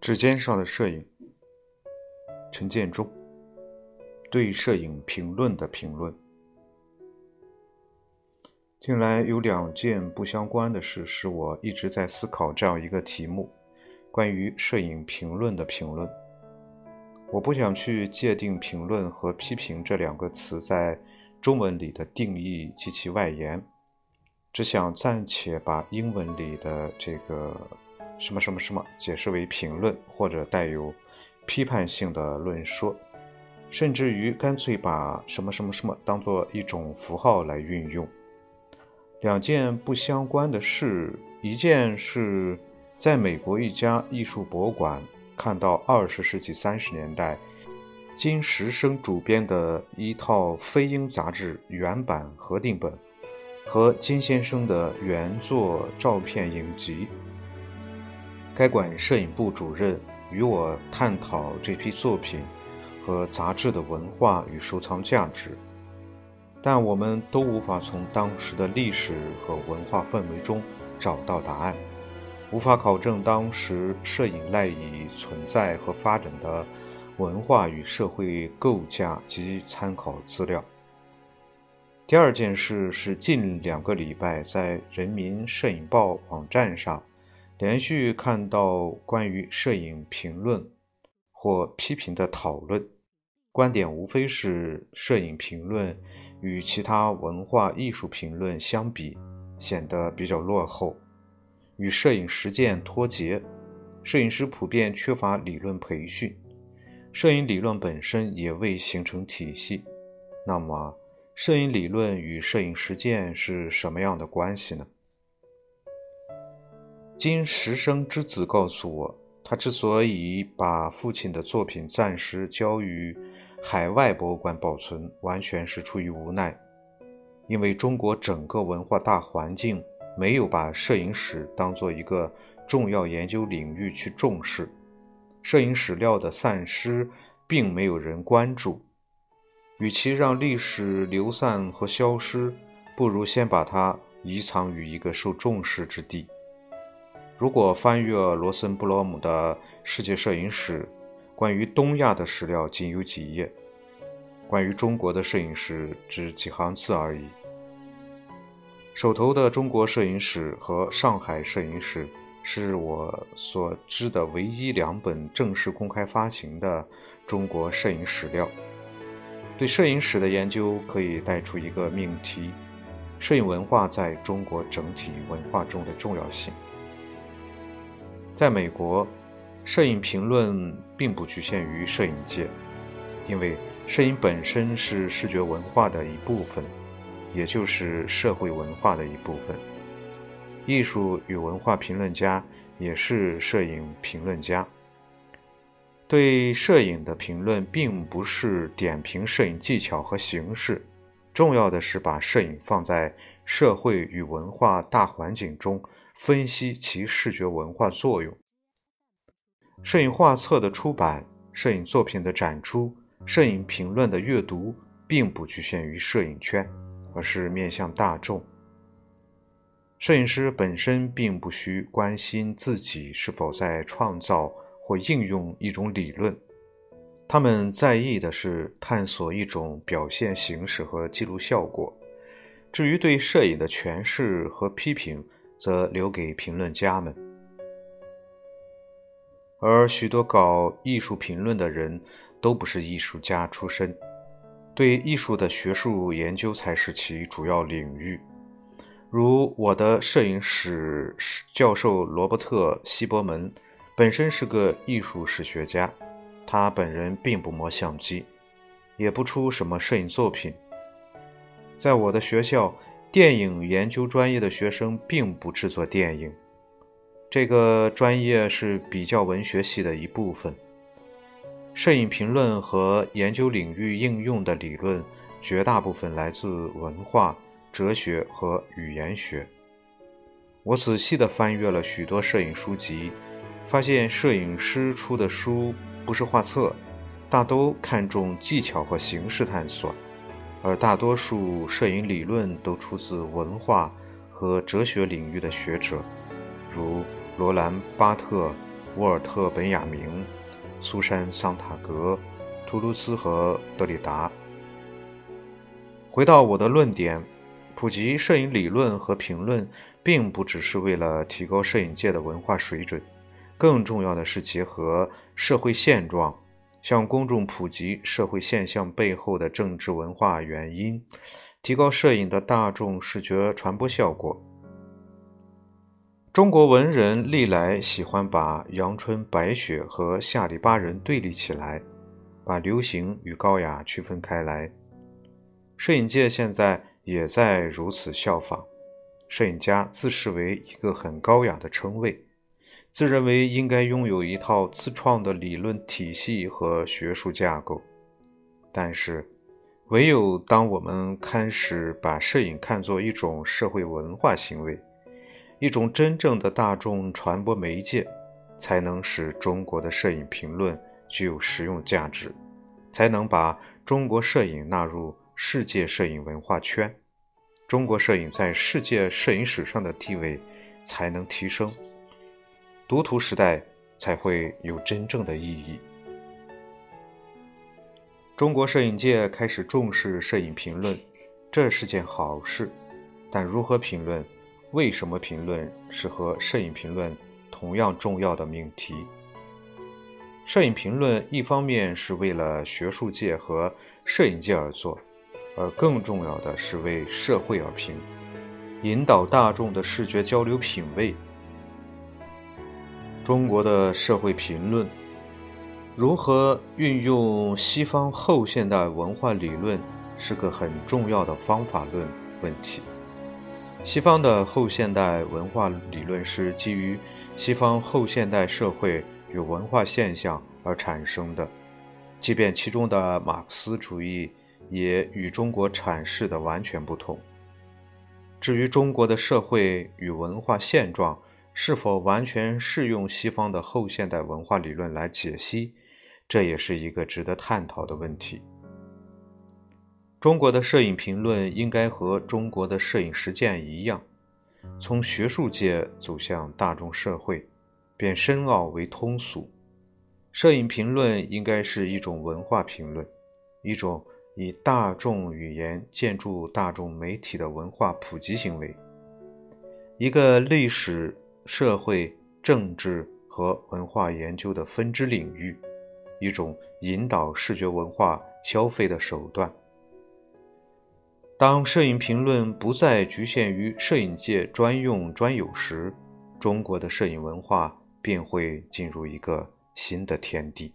指尖上的摄影，陈建中对摄影评论的评论。近来有两件不相关的事，使我一直在思考这样一个题目：关于摄影评论的评论。我不想去界定“评论”和“批评”这两个词在中文里的定义及其外延。只想暂且把英文里的这个什么什么什么解释为评论，或者带有批判性的论说，甚至于干脆把什么什么什么当做一种符号来运用。两件不相关的事，一件是在美国一家艺术博物馆看到二十世纪三十年代金石生主编的一套飞鹰杂志原版核定本。和金先生的原作照片影集。该馆摄影部主任与我探讨这批作品和杂志的文化与收藏价值，但我们都无法从当时的历史和文化氛围中找到答案，无法考证当时摄影赖以存在和发展的文化与社会构架及参考资料。第二件事是近两个礼拜在人民摄影报网站上连续看到关于摄影评论或批评的讨论，观点无非是摄影评论与其他文化艺术评论相比显得比较落后，与摄影实践脱节，摄影师普遍缺乏理论培训，摄影理论本身也未形成体系。那么？摄影理论与摄影实践是什么样的关系呢？金石生之子告诉我，他之所以把父亲的作品暂时交于海外博物馆保存，完全是出于无奈，因为中国整个文化大环境没有把摄影史当做一个重要研究领域去重视，摄影史料的散失并没有人关注。与其让历史流散和消失，不如先把它遗藏于一个受重视之地。如果翻阅罗森布罗姆的《世界摄影史》，关于东亚的史料仅有几页，关于中国的摄影史只几行字而已。手头的《中国摄影史》和《上海摄影史》是我所知的唯一两本正式公开发行的中国摄影史料。对摄影史的研究可以带出一个命题：摄影文化在中国整体文化中的重要性。在美国，摄影评论并不局限于摄影界，因为摄影本身是视觉文化的一部分，也就是社会文化的一部分。艺术与文化评论家也是摄影评论家。对摄影的评论并不是点评摄影技巧和形式，重要的是把摄影放在社会与文化大环境中，分析其视觉文化作用。摄影画册的出版、摄影作品的展出、摄影评论的阅读，并不局限于摄影圈，而是面向大众。摄影师本身并不需关心自己是否在创造。或应用一种理论，他们在意的是探索一种表现形式和记录效果。至于对摄影的诠释和批评，则留给评论家们。而许多搞艺术评论的人都不是艺术家出身，对艺术的学术研究才是其主要领域。如我的摄影史教授罗伯特·希伯门。本身是个艺术史学家，他本人并不摸相机，也不出什么摄影作品。在我的学校，电影研究专业的学生并不制作电影，这个专业是比较文学系的一部分。摄影评论和研究领域应用的理论，绝大部分来自文化、哲学和语言学。我仔细地翻阅了许多摄影书籍。发现摄影师出的书不是画册，大都看重技巧和形式探索，而大多数摄影理论都出自文化和哲学领域的学者，如罗兰·巴特、沃尔特·本雅明、苏珊·桑塔格、图卢斯和德里达。回到我的论点，普及摄影理论和评论，并不只是为了提高摄影界的文化水准，更重要的是结合社会现状，向公众普及社会现象背后的政治文化原因，提高摄影的大众视觉传播效果。中国文人历来喜欢把阳春白雪和下里巴人对立起来，把流行与高雅区分开来。摄影界现在也在如此效仿，摄影家自视为一个很高雅的称谓，自认为应该拥有一套自创的理论体系和学术架构。但是，唯有当我们开始把摄影看作一种社会文化行为，一种真正的大众传播媒介，才能使中国的摄影评论具有实用价值，才能把中国摄影纳入。世界摄影文化圈，中国摄影在世界摄影史上的地位才能提升，读图时代才会有真正的意义。中国摄影界开始重视摄影评论，这是件好事。但如何评论，为什么评论，是和摄影评论同样重要的命题。摄影评论一方面是为了学术界和摄影界而做。而更重要的是为社会而评，引导大众的视觉交流品味。中国的社会评论如何运用西方后现代文化理论，是个很重要的方法论问题。西方的后现代文化理论是基于西方后现代社会与文化现象而产生的，即便其中的马克思主义。也与中国阐释的完全不同。至于中国的社会与文化现状是否完全适用西方的后现代文化理论来解析，这也是一个值得探讨的问题。中国的摄影评论应该和中国的摄影实践一样，从学术界走向大众社会，变深奥为通俗。摄影评论应该是一种文化评论，一种。以大众语言建筑大众媒体的文化普及行为，一个历史、社会、政治和文化研究的分支领域，一种引导视觉文化消费的手段。当摄影评论不再局限于摄影界专用专有时，中国的摄影文化便会进入一个新的天地。